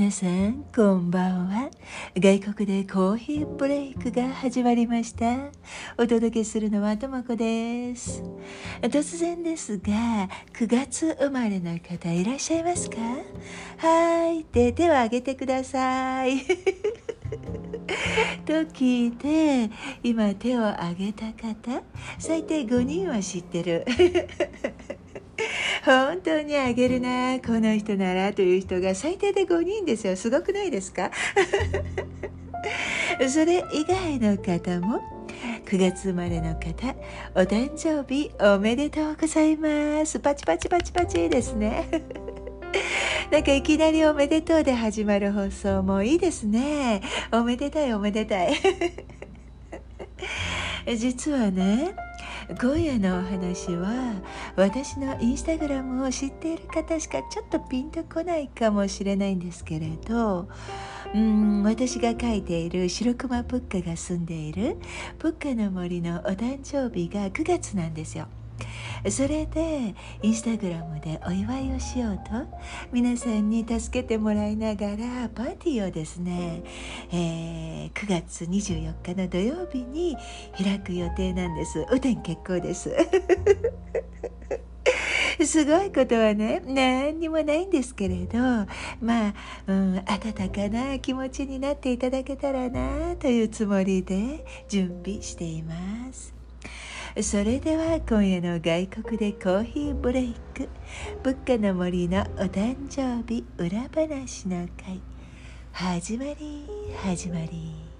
皆さんこんばんは。外国でコーヒーブレイクが始まりました。お届けするのはともこです。突然ですが9月生まれの方いらっしゃいますか？はいで手を挙げてください。と聞いて今手を挙げた方最低5人は知ってる。本当にあげるなこの人ならという人が最低で5人ですよ。すごくないですか？それ以外の方も9月生まれの方お誕生日おめでとうございます。パチパチパチパチですね。なんかいきなりおめでとうで始まる放送もいいですね。おめでたいおめでたい。実はね今夜のお話は私のインスタグラムを知っている方しかちょっとピンとこないかもしれないんですけれどうん私が書いている白熊プッカが住んでいるプッカの森のお誕生日が9月なんですよ。それでインスタグラムでお祝いをしようと皆さんに助けてもらいながらパーティーをですね、えー、9月24日の土曜日に開く予定なんです雨天結構です すごいことはね何にもないんですけれどまあ、うん、温かな気持ちになっていただけたらなというつもりで準備しています。それでは今夜の外国でコーヒーブレイク。物価の森のお誕生日裏話の会始まり始まり。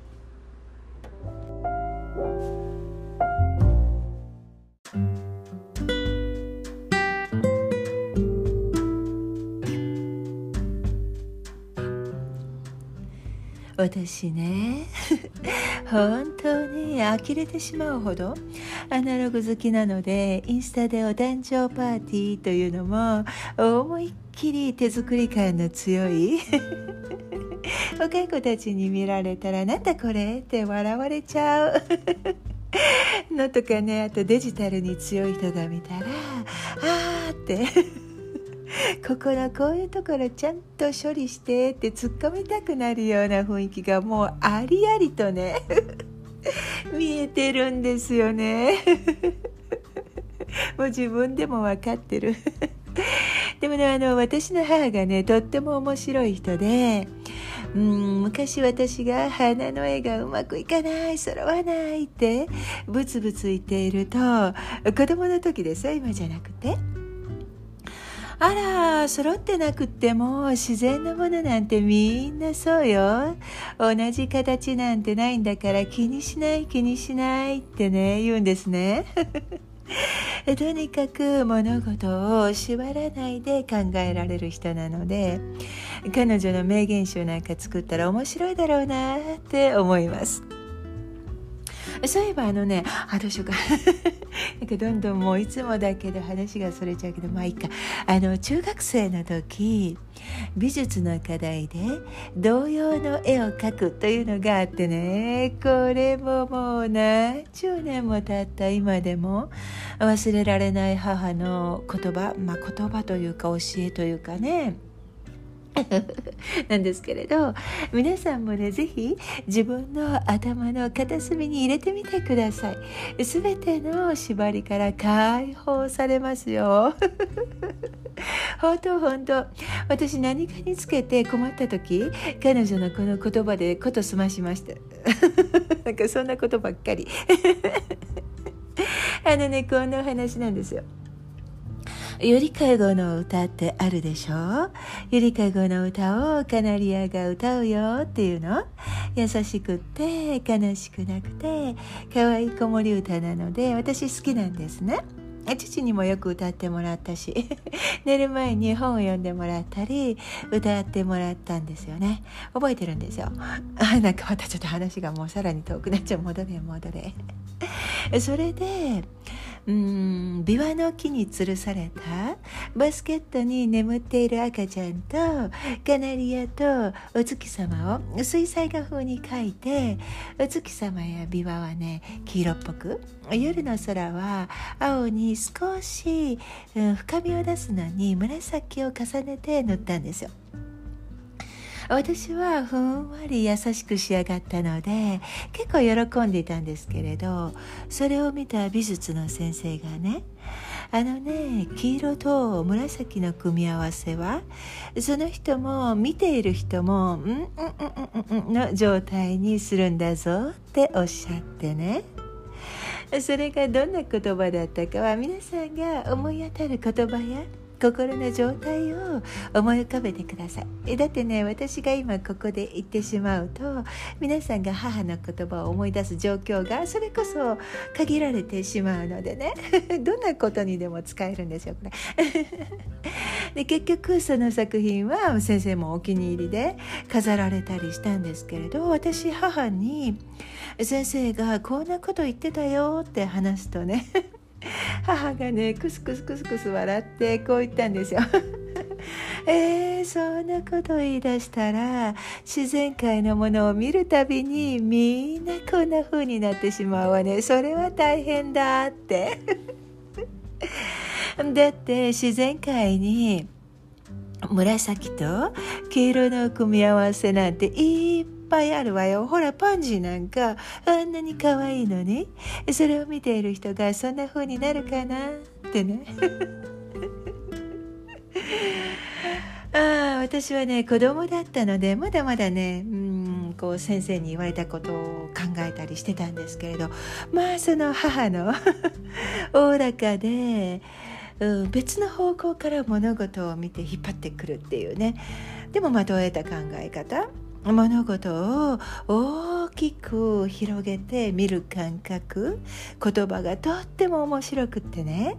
私ね 本当に呆れてしまうほどアナログ好きなのでインスタでお誕生パーティーというのも思いっきり手作り感の強い若い子たちに見られたら「なんだこれ?」って笑われちゃう のとかねあとデジタルに強い人が見たら「あー」って ここのこういうところちゃんと処理してって突っ込みたくなるような雰囲気がもうありありとね 見えてるんですよね もう自分でも分かってる でもねあの私の母がねとっても面白い人でうん昔私が花の絵がうまくいかない揃わないってブツブツ言っていると子供の時ですよ今じゃなくて。あら揃ってなくっても自然のものなんてみんなそうよ。同じ形なんてないんだから気にしない気にしないってね言うんですね。とにかく物事を縛らないで考えられる人なので彼女の名言集なんか作ったら面白いだろうなって思います。そういえばあのねあどうしようか。なんかどんどんもういつもだけど話がそれちゃうけどまあいいか。あの中学生の時美術の課題で童謡の絵を描くというのがあってねこれももう何十年も経った今でも忘れられない母の言葉まあ言葉というか教えというかね。なんですけれど皆さんもね是非自分の頭の片隅に入れてみてください。全ての縛りから解放されますよ。本当本当。私何かにつけて困った時彼女のこの言葉でこと済ましました。なんかそんなことばっかり。あのねこんなお話なんですよ。ゆりかごの歌ってあるでしょ？ゆりかごの歌をカナリアが歌うよっていうの？優しくって悲しくなくて可愛い子守歌なので私好きなんですね。父にもよく歌ってもらったし 寝る前に本を読んでもらったり歌ってもらったんですよね。覚えてるんですよ。なんかまたちょっと話がもうさらに遠くなっちゃう。戻れ戻れ。それでうんビワの木に吊るされたバスケットに眠っている赤ちゃんとカナリアとお月様を水彩画風に描いてお月様やビワはね黄色っぽく夜の空は青に少し、うん、深みを出すのに紫を重ねて塗ったんですよ。私はふんわり優しく仕上がったので結構喜んでいたんですけれどそれを見た美術の先生がねあのね黄色と紫の組み合わせはその人も見ている人もうんうんうんうんうんの状態にするんだぞっておっしゃってね。それがどんな言葉だったかは皆さんが思い当たる言葉や心の状態を思い浮かべてください。だってね私が今ここで言ってしまうと皆さんが母の言葉を思い出す状況がそれこそ限られてしまうのでね どんなことにでも使えるんですよこれで結局その作品は先生もお気に入りで飾られたりしたんですけれど私母に先生がこんなこと言ってたよって話すとね 母がねクスクスクスクス笑ってこう言ったんですよ。えー、そんなこと言い出したら自然界のものを見るたびにみんなこんな風になってしまうわねそれは大変だって だって自然界に紫と黄色の組み合わせなんていっぱいあるわよ。ほらパンジーなんか。あんなに可愛いのに。それを見ている人がそんな風になるかなってね。ああ私はね子供だったのでまだまだねうんこう先生に言われたことを考えたりしてたんですけれどまあその母の おおらかで、うん、別の方向から物事を見て引っ張ってくるっていうね。でもまとえた考え方？物事を大きく広げて見る感覚。言葉がとっても面白くってね。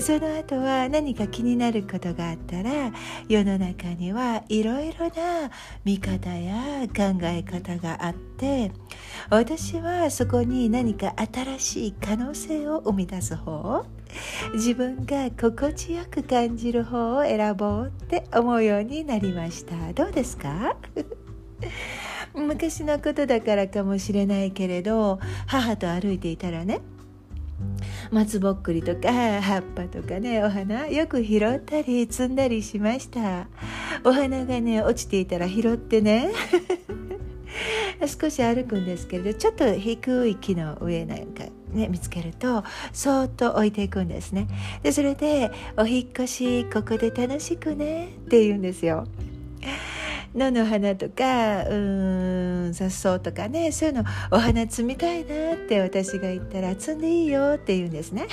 その後は何か気になることがあったら世の中にはいろいろな見方や考え方があって私はそこに何か新しい可能性を生み出す方。自分が心地よく感じる方を選ぼうって思うようになりました。どうですか？昔のことだからかもしれないけれど母と歩いていたらね松ぼっくりとか葉っぱとかねお花よく拾ったり摘んだりしました。お花がね落ちていたら拾ってね。少し歩くんですけれどちょっと低い木の上なんかね見つけるとそーっと置いていくんですね。でそれで「お引越しここで楽しくね」って言うんですよ。野の花とかうん雑草とかねそういうのお花摘みたいなって私が言ったら摘んでいいよって言うんですね。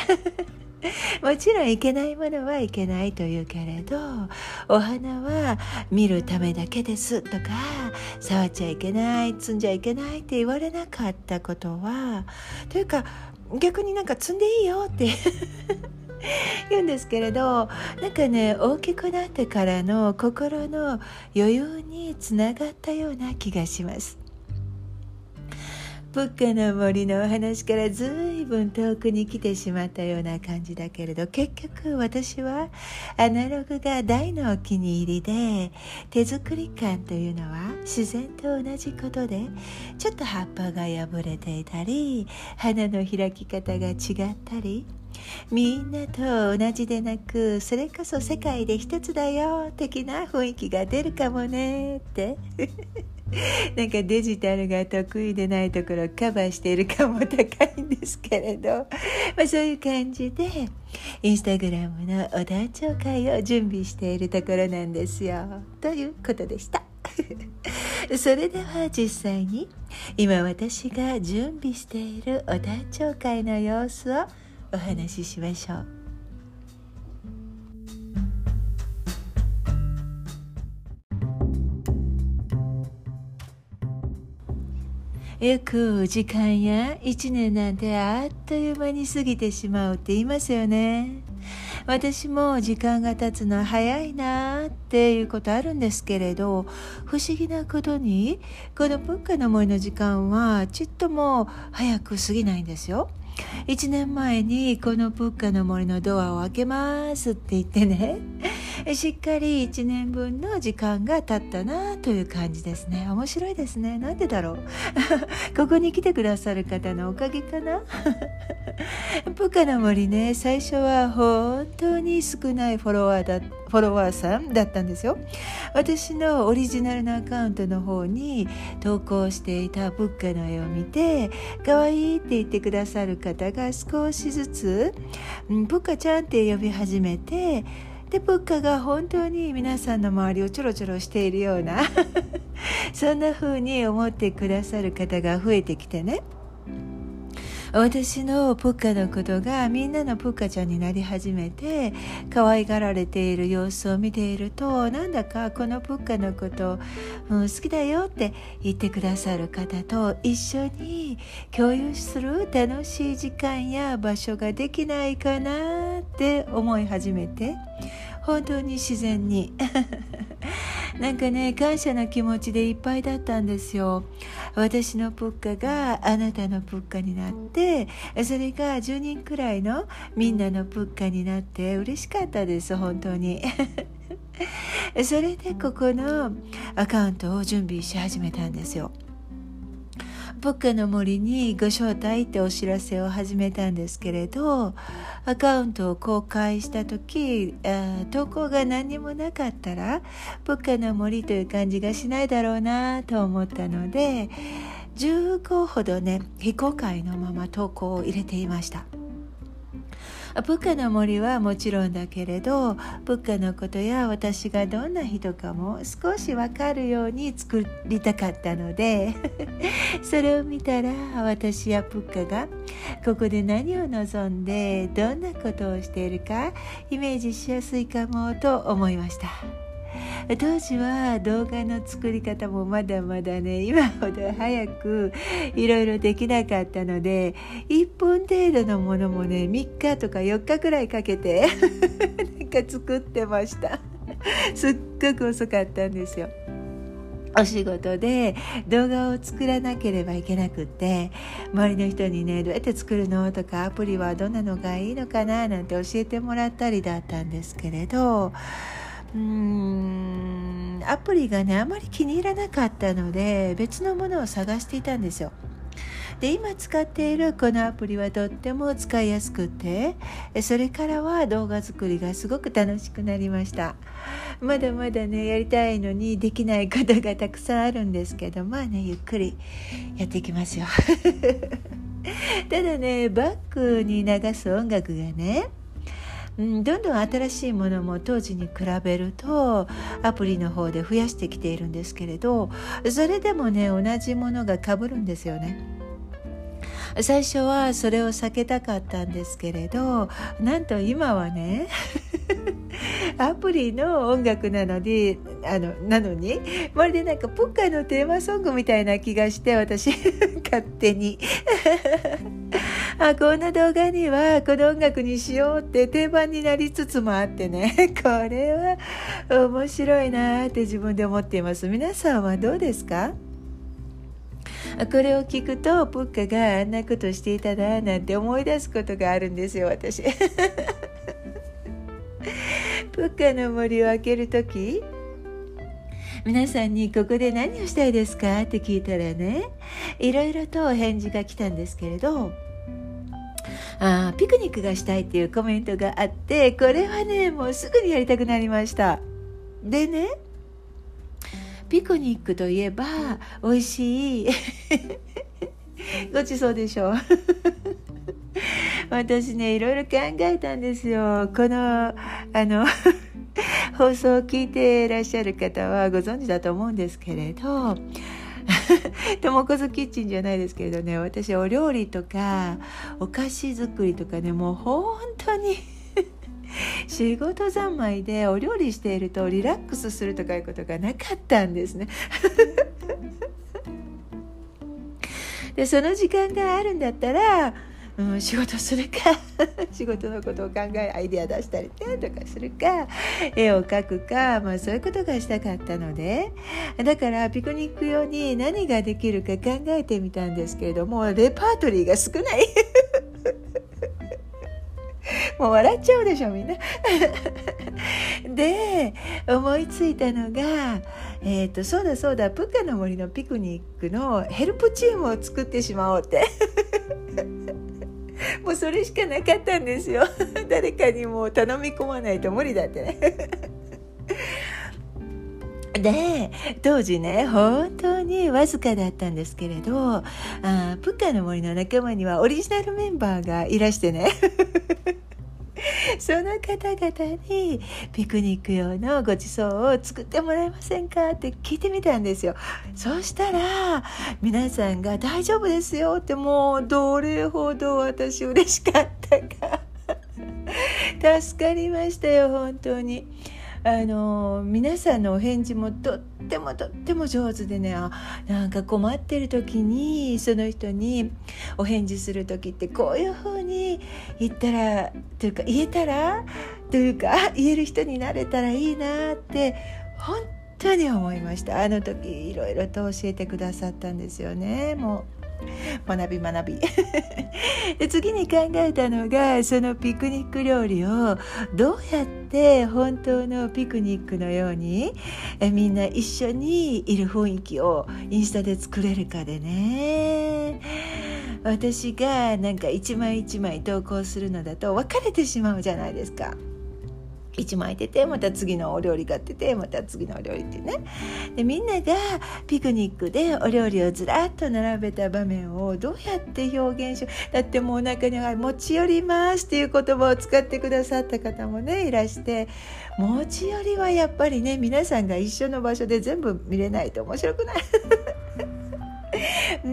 もちろんいけないものはいけないというけれどお花は見るためだけですとか触っちゃいけない摘んじゃいけないって言われなかったことはというか逆になんか摘んでいいよって 言うんですけれどなんかね大きくなってからの心の余裕につながったような気がします。プッカの森のお話からずいぶん遠くに来てしまったような感じだけれど結局私はアナログが大のお気に入りで手作り感というのは自然と同じことでちょっと葉っぱが破れていたり花の開き方が違ったりみんなと同じでなくそれこそ世界で一つだよ的な雰囲気が出るかもねって。なんかデジタルが得意でないところカバーしているかも高いんですけれど、まあ、そういう感じでインスタグラムのお誕生会を準備しているところなんですよ。ということでした。それでは実際に今私が準備しているお誕生会の様子をお話ししましょう。よく時間や1年なんてあっという間に過ぎてしまうって言いますよね。私も時間が経つの早いなっていうことあるんですけれど不思議なことにこの文化の森の時間はちっとも早く過ぎないんですよ。1年前にこのプッカの森のドアを開けますって言ってね。しっかり1年分の時間が経ったなという感じですね。面白いですね。なんでだろう。ここに来てくださる方のおかげかな。プカの森ね最初は本当に少ないフォロワーだフォロワーさんだったんですよ。私のオリジナルのアカウントの方に投稿していたブッカの絵を見て可愛いって言ってくださる方方が少しずつ、うん、ブッカちゃんって呼び始めてでぷっかが本当に皆さんの周りをちょろちょろしているような そんな風に思ってくださる方が増えてきてね。私のプッカのことがみんなのプッカちゃんになり始めて可愛がられている様子を見ているとなんだかこのプッカのこと、うん、好きだよって言ってくださる方と一緒に共有する楽しい時間や場所ができないかなって思い始めて本当に自然に。なんかね感謝の気持ちでいっぱいだったんですよ。私のプッカがあなたのプッカになってそれが10人くらいのみんなのプッカになって嬉しかったです本当に。それでここのアカウントを準備し始めたんですよ。ポッカの森にご招待ってお知らせを始めたんですけれどアカウントを公開した時投稿が何にもなかったらポッカの森という感じがしないだろうなと思ったので15ほどね非公開のまま投稿を入れていました。プッカの森はもちろんだけれどプッカのことや私がどんな人かも少し分かるように作りたかったので それを見たら私やプッカがここで何を望んでどんなことをしているかイメージしやすいかもと思いました。当時は動画の作り方もまだまだね 今ほど早くいろいろできなかったので1分程度のものもね3日とか4日くらいかけて なんか作ってました。すっごく遅かったんですよ。お仕事で動画を作らなければいけなくって周りの人にねどうやって作るの？とかアプリはどんなのがいいのかな？なんて教えてもらったりだったんですけれどうーんアプリがねあまり気に入らなかったので別のものを探していたんですよ。で今使っているこのアプリはとっても使いやすくてそれからは動画作りがすごく楽しくなりましたまだまだねやりたいのにできないことがたくさんあるんですけどまあねゆっくりやっていきますよただねバックに流す音楽がねうん、どんどん新しいものも当時に比べるとアプリの方で増やしてきているんですけれどそれでもね同じものがかぶるんですよね。最初はそれを避けたかったんですけれどなんと今はね アプリの音楽なのであのなのにまるでなんかポッカーのテーマソングみたいな気がして私 勝手に。あこんな動画にはこの音楽にしようって定番になりつつもあってね。これは面白いなって自分で思っています。皆さんはどうですか？これを聞くとプッカがあんなことしていたななんて思い出すことがあるんですよ私。プッカの森を開ける時皆さんにここで何をしたいですか？って聞いたらねいろいろと返事が来たんですけれどあピクニックがしたいっていうコメントがあってこれはねもうすぐにやりたくなりました。でねピクニックといえば美味しい。ごちそうでしょう。私ねいろいろ考えたんですよ。このあの 放送を聞いていらっしゃる方はご存知だと思うんですけれどともこずキッチンじゃないですけれどね私お料理とかお菓子作りとかねもう本当に仕事三昧でお料理しているとリラックスするとかいうことがなかったんですね。でその時間があるんだったらうん、仕事するか 仕事のことを考えアイデア出したりとかするか絵を描くか、まあ、そういうことがしたかったのでだからピクニック用に何ができるか考えてみたんですけれどもレパートリーが少ないもう笑っちゃうでしょみんな。で思いついたのが、えーと、そうだそうだプッカの森のピクニックのヘルプチームを作ってしまおうって。もうそれしかなかったんですよ。誰かにも頼み込まないと無理だってね。で当時ね本当にわずかだったんですけれどあプッカの森の仲間にはオリジナルメンバーがいらしてね。その方々にピクニック用のごちそうを作ってもらえませんかって聞いてみたんですよそうしたら皆さんが「大丈夫ですよ」ってもうどれほど私嬉しかったか助かりましたよ本当に。あの皆さんのお返事もとってもとっても上手でねあなんか困ってる時にその人にお返事する時ってこういう風に言ったらというか言えたらというか言える人になれたらいいなって本当に思いましたあの時いろいろと教えてくださったんですよねもう。学び学び で次に考えたのがそのピクニック料理をどうやって本当のピクニックのようにえみんな一緒にいる雰囲気をインスタで作れるかでね私がなんか一枚一枚投稿するのだと別れてしまうじゃないですか。1枚出てまた次のお料理が出ててまた次のお料理ってね。でみんながピクニックでお料理をずらっと並べた場面をどうやって表現しようだってもう中には「持ち寄ります」っていう言葉を使ってくださった方もねいらして。持ち寄りはやっぱりね皆さんが一緒の場所で全部見れないと面白くない。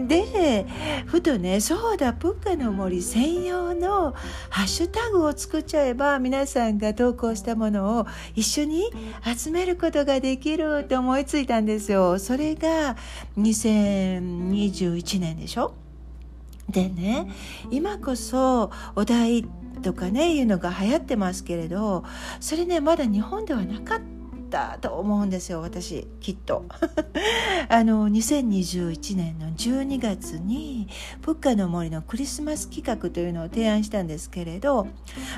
でふとねそうだプッカの森専用のハッシュタグを作っちゃえば皆さんが投稿したものを一緒に集めることができると思いついたんですよ。それが2021年でしょ？でね今こそお題とかねいうのが流行ってますけれどそれねまだ日本ではなかったったと思うんですよ私きっと。あの2021年の12月にプッカの森のクリスマス企画というのを提案したんですけれど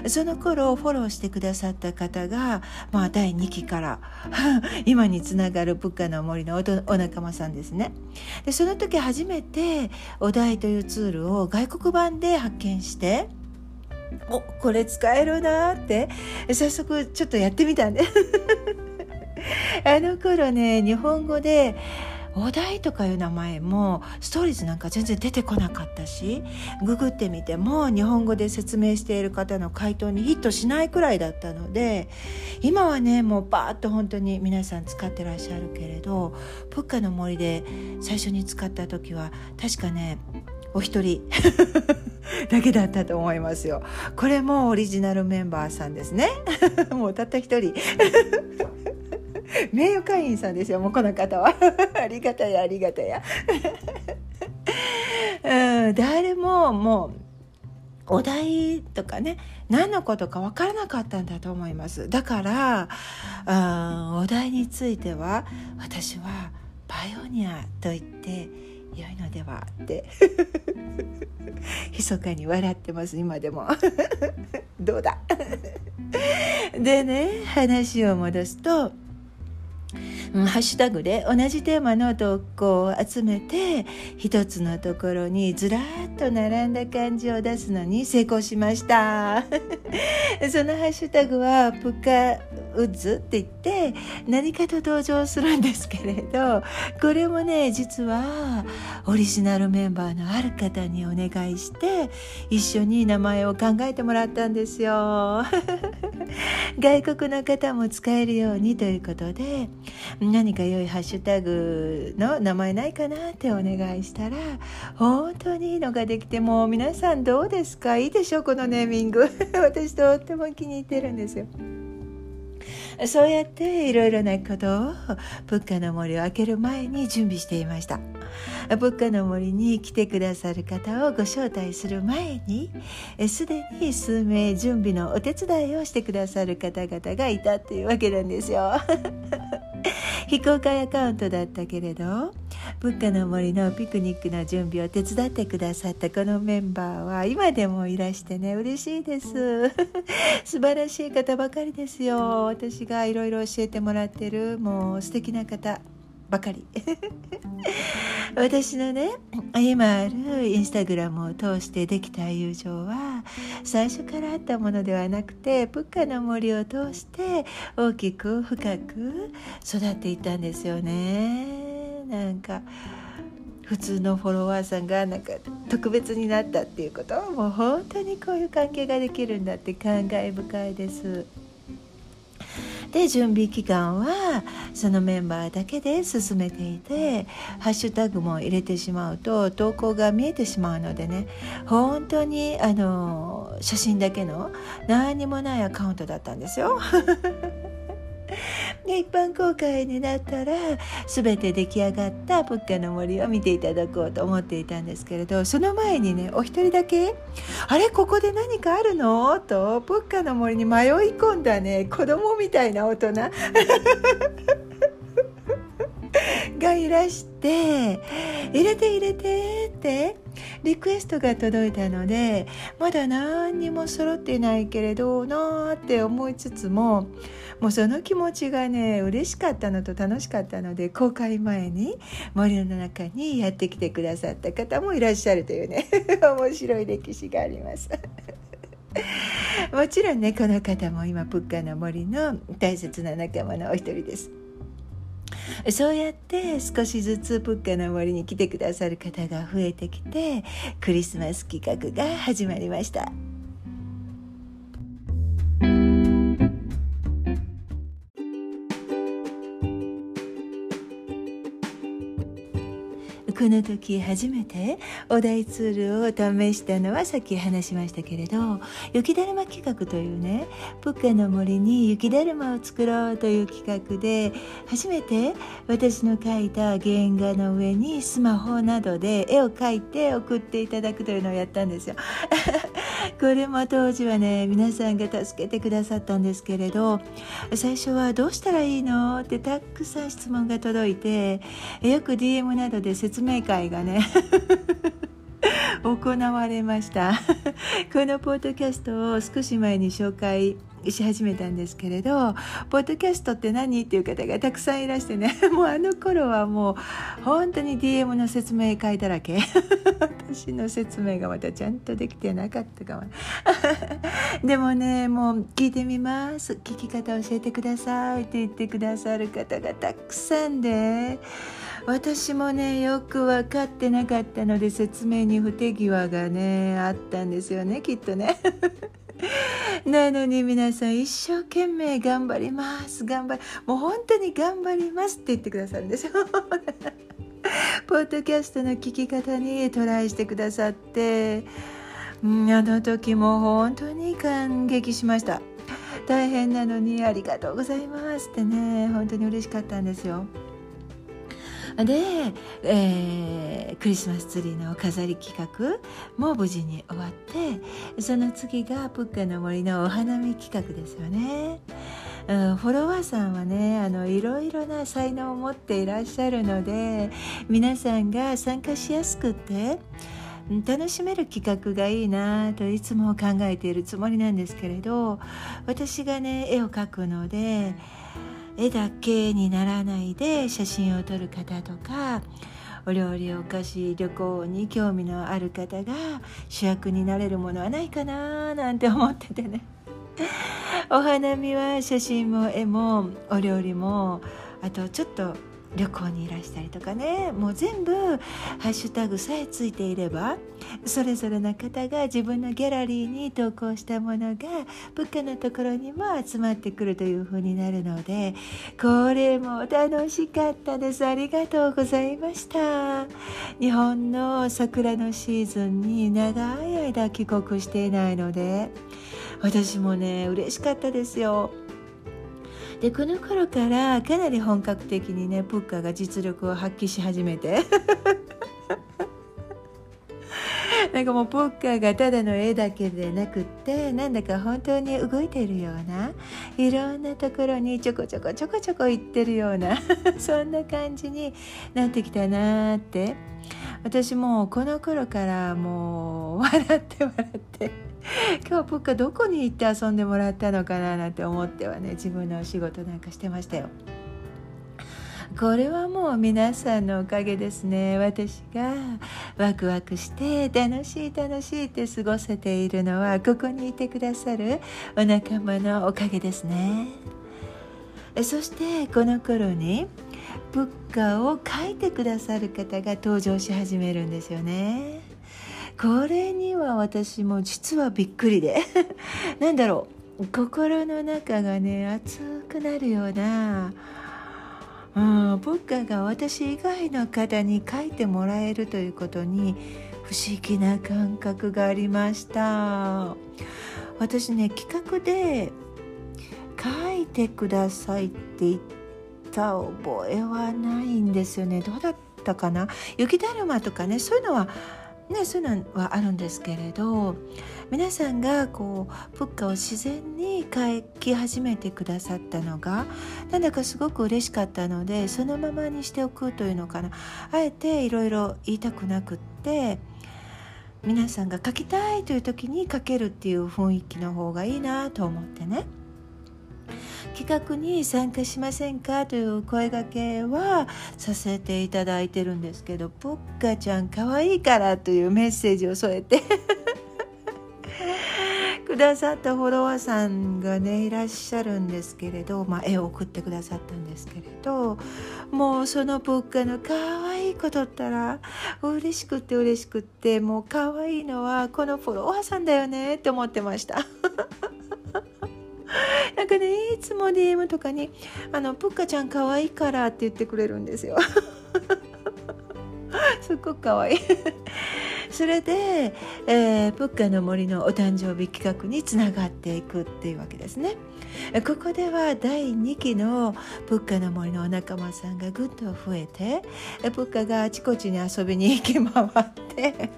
その頃フォローしてくださった方が、まあ、第2期から 今につながるプッカの森のお仲間さんですね。でその時初めてお題というツールを外国版で発見しておこれ使えるなって早速ちょっとやってみたんで あの頃ね日本語でお題とかいう名前もストーリーズなんか全然出てこなかったしググってみても日本語で説明している方の回答にヒットしないくらいだったので今はねもうバーッと本当に皆さん使ってらっしゃるけれどプッカの森で最初に使った時は確かねお一人 だけだったと思いますよ。これもオリジナルメンバーさんですね。もうたった一人。名誉会員さんですよもうこの方は。ありがたやありがたや。うん誰ももうお題とかね何のことか分からなかったんだと思います。だからあお題については私はパイオニアと言って良いのではって 密かに笑ってます今でも。どうだ？でね話を戻すとうん。ハッシュタグで同じテーマの投稿を集めて一つのところにずらっと並んだ漢字を出すのに成功しました。そのハッシュタグはプカウッズって言って何かと登場するんですけれどこれもね実はオリジナルメンバーのある方にお願いして一緒に名前を考えてもらったんですよ。外国の方も使えるようにということで何か良いハッシュタグの名前ないかなってお願いしたら本当にいいのができてもう皆さんどうですか？いいでしょこのネーミング。私とっても気に入ってるんですよ。そうやっていろいろなことをプッカの森を開ける前に準備していました。プッカの森に来てくださる方をご招待する前にすでに数名準備のお手伝いをしてくださる方々がいたっていうわけなんですよ。非公開アカウントだったけれど物価の森のピクニックの準備を手伝ってくださったこのメンバーは今でもいらしてね嬉しいです。素晴らしい方ばかりですよ。私がいろいろ教えてもらってるもう素敵な方。ばかり 私のね今あるインスタグラムを通してできた友情は最初からあったものではなくてプッカの森を通して大きく深く育っていったんですよねなんか普通のフォロワーさんがなんか特別になったっていうことはもう本当にこういう関係ができるんだって感慨深いです。で準備期間はそのメンバーだけで進めていてハッシュタグも入れてしまうと投稿が見えてしまうのでね本当にあの写真だけの何にもないアカウントだったんですよ。で一般公開になったら全て出来上がったプッカの森を見ていただこうと思っていたんですけれどその前にねお一人だけ「あれここで何かあるの?」とプッカの森に迷い込んだね子供みたいな大人 がいらして「入れて入れて」ってリクエストが届いたのでまだ何にも揃っていないけれどなーって思いつつももうその気持ちがね嬉しかったのと楽しかったので公開前に森の中にやってきてくださった方もいらっしゃるというね 面白い歴史があります。もちろんねこの方も今プッカの森の大切な仲間のお一人です。そうやって少しずつプッカの森に来てくださる方が増えてきてクリスマス企画が始まりました。この時初めてお題ツールを試したのはさっき話しましたけれど雪だるま企画というねプッカの森に雪だるまを作ろうという企画で初めて私の描いた原画の上にスマホなどで絵を描いて送っていただくというのをやったんですよ。これも当時はね皆さんが助けてくださったんですけれど最初はどうしたらいいのってたくさん質問が届いてよく DM などで説明会がね 行われました。このポッドキャストを少し前に紹介し始めたんですけれどポッドキャストって何っていう方がたくさんいらしてね もうあの頃はもう本当に DM の説明会だらけ。私の説明がまたちゃんとできてなかったかも。でもねもう聞いてみます。聞き方教えてくださいって言ってくださる方がたくさんで私もねよく分かってなかったので説明に不手際がねあったんですよねきっとね。なのに皆さん一生懸命頑張ります頑張りもう本当に頑張りますって言ってくださるんですよ。ポッドキャストの聞き方にトライしてくださってうんあの時も本当に感激しました。大変なのにありがとうございますってね本当に嬉しかったんですよ。で、えー、クリスマスツリーの飾り企画も無事に終わってその次がプッカの森のお花見企画ですよね。うん、フォロワーさんはねあのいろいろな才能を持っていらっしゃるので皆さんが参加しやすくて楽しめる企画がいいなといつも考えているつもりなんですけれど私がね絵を描くので絵だけにならないで写真を撮る方とかお料理お菓子旅行に興味のある方が主役になれるものはないかななんて思っててね。お花見は写真も絵もお料理もあとちょっと旅行にいらしたりとかね。もう全部ハッシュタグさえついていればそれぞれの方が自分のギャラリーに投稿したものが物価のところにも集まってくるという風になるのでこれも楽しかったです。ありがとうございました。日本の桜のシーズンに長い間帰国していないので私もね嬉しかったですよ。でこの頃からかなり本格的にねプッカが実力を発揮し始めて。なんかもうポッカーがただの絵だけでなくってなんだか本当に動いているようないろんなところにちょこちょこちょこちょこ行ってるような そんな感じになってきたなって私もこの頃からもう笑って笑って今日ポッカどこに行って遊んでもらったのかななんて思ってはね自分のお仕事なんかしてましたよ。これはもう皆さんのおかげですね。私がワクワクして楽しい楽しいって過ごせているのはここにいてくださるお仲間のおかげですね。そしてこの頃に物価を書いてくださる方が登場し始めるんですよね。これには私も実はびっくりで。なんだろう。心の中がね熱くなるようなうん、文化が私以外の方に書いてもらえるということに不思議な感覚がありました。私ね企画で書いてくださいって言った覚えはないんですよね。どうだったかな？雪だるまとかねそういうのはね、そういうのはあるんですけれど皆さんがこうプッカを自然に書き始めてくださったのがなんだかすごく嬉しかったのでそのままにしておくというのかなあえていろいろ言いたくなくって皆さんが書きたいという時に書けるっていう雰囲気の方がいいなと思ってね。企画に参加しませんかという声がけはさせていただいてるんですけどポッカちゃん可愛いいからというメッセージを添えてださったフォロワーさんがねいらっしゃるんですけれど、まあ、絵を送ってくださったんですけれどもうそのポッカの可愛い子とったら嬉しくって嬉しくってもう可愛いのはこのフォロワーさんだよねって思ってました。なんかねいつも DM とかに「あのプッカちゃん可愛いから」って言ってくれるんですよ すっごく可愛いそれで、えー、プッカの森のお誕生日企画につながっていくっていうわけですね。ここでは第2期のプッカの森のお仲間さんがぐっと増えてプッカがあちこちに遊びに行き回って。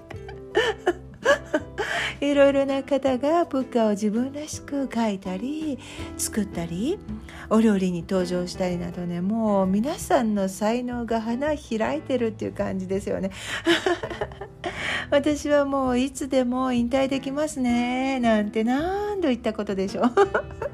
いろいろな方がプッカを自分らしく描いたり作ったりお料理に登場したりなどねもう皆さんの才能が花開いてるっていう感じですよね。私はもういつでも引退できますねなんて何度言ったことでしょう。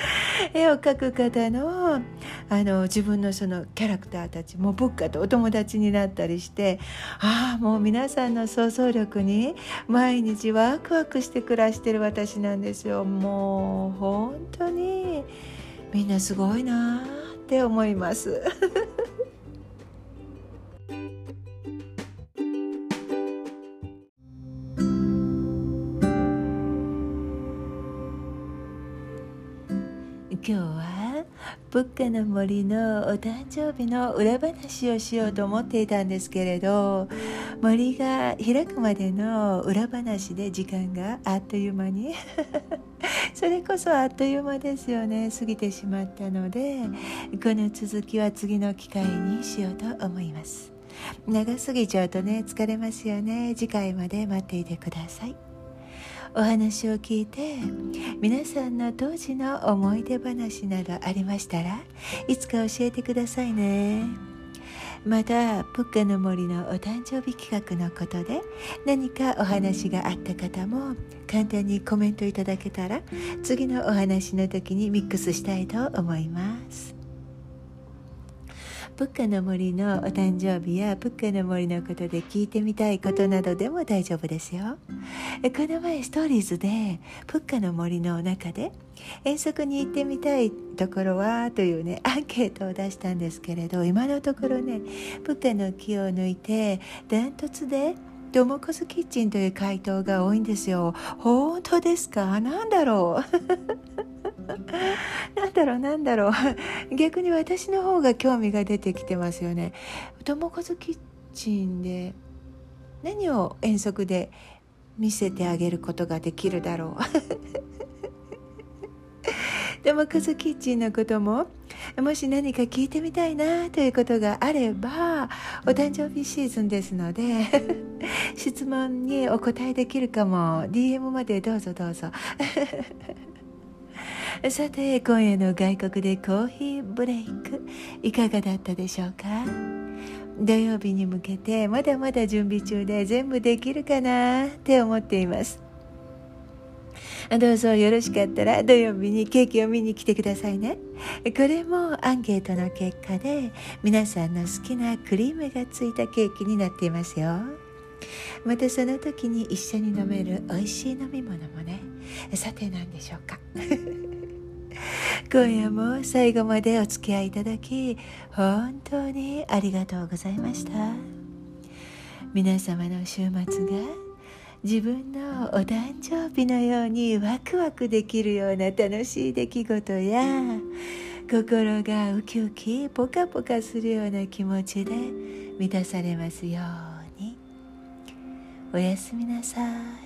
絵を描く方のあの自分のそのキャラクターたちも仏家とお友達になったりしてああもう皆さんの想像力に毎日ワクワクして暮らしてる私なんですよもう本当にみんなすごいなって思います。今日はプッカの森のお誕生日の裏話をしようと思っていたんですけれど森が開くまでの裏話で時間があっという間に。それこそあっという間ですよね。過ぎてしまったのでこの続きは次の機会にしようと思います。長すぎちゃうとね疲れますよね。次回まで待っていてください。お話を聞いて皆さんの当時の思い出話などありましたらいつか教えてくださいね。またプッカの森のお誕生日企画のことで何かお話があった方も簡単にコメントいただけたら次のお話の時にミックスしたいと思います。プッカの森のお誕生日やプッカの森のことで聞いてみたいことなどでも大丈夫ですよ。この前ストーリーズでプッカの森の中で遠足に行ってみたいところはというね アンケートを出したんですけれど今のところねプッカの木を抜いてダントツでトモコスキッチンという回答が多いんですよ。本当ですか？なんだろう？なんだろうなんだろう。逆に私の方が興味が出てきてますよね。友こキッチンで何を遠足で見せてあげることができるだろう。友こキッチンのことももし何か聞いてみたいなということがあればお誕生日シーズンですので 質問にお答えできるかも。DM までどうぞどうぞさて今夜の外国でコーヒーブレイクいかがだったでしょうか？土曜日に向けてまだまだ準備中で全部できるかなって思っています。どうぞよろしかったら土曜日にケーキを見に来てくださいね。これもアンケートの結果で皆さんの好きなクリームがついたケーキになっていますよ。またその時に一緒に飲める美味しい飲み物もね。さて何でしょうか？今夜も最後までお付き合いいただき本当にありがとうございました皆様の週末が自分のお誕生日のようにワクワクできるような楽しい出来事や心がウキウキポカポカするような気持ちで満たされますようにおやすみなさい。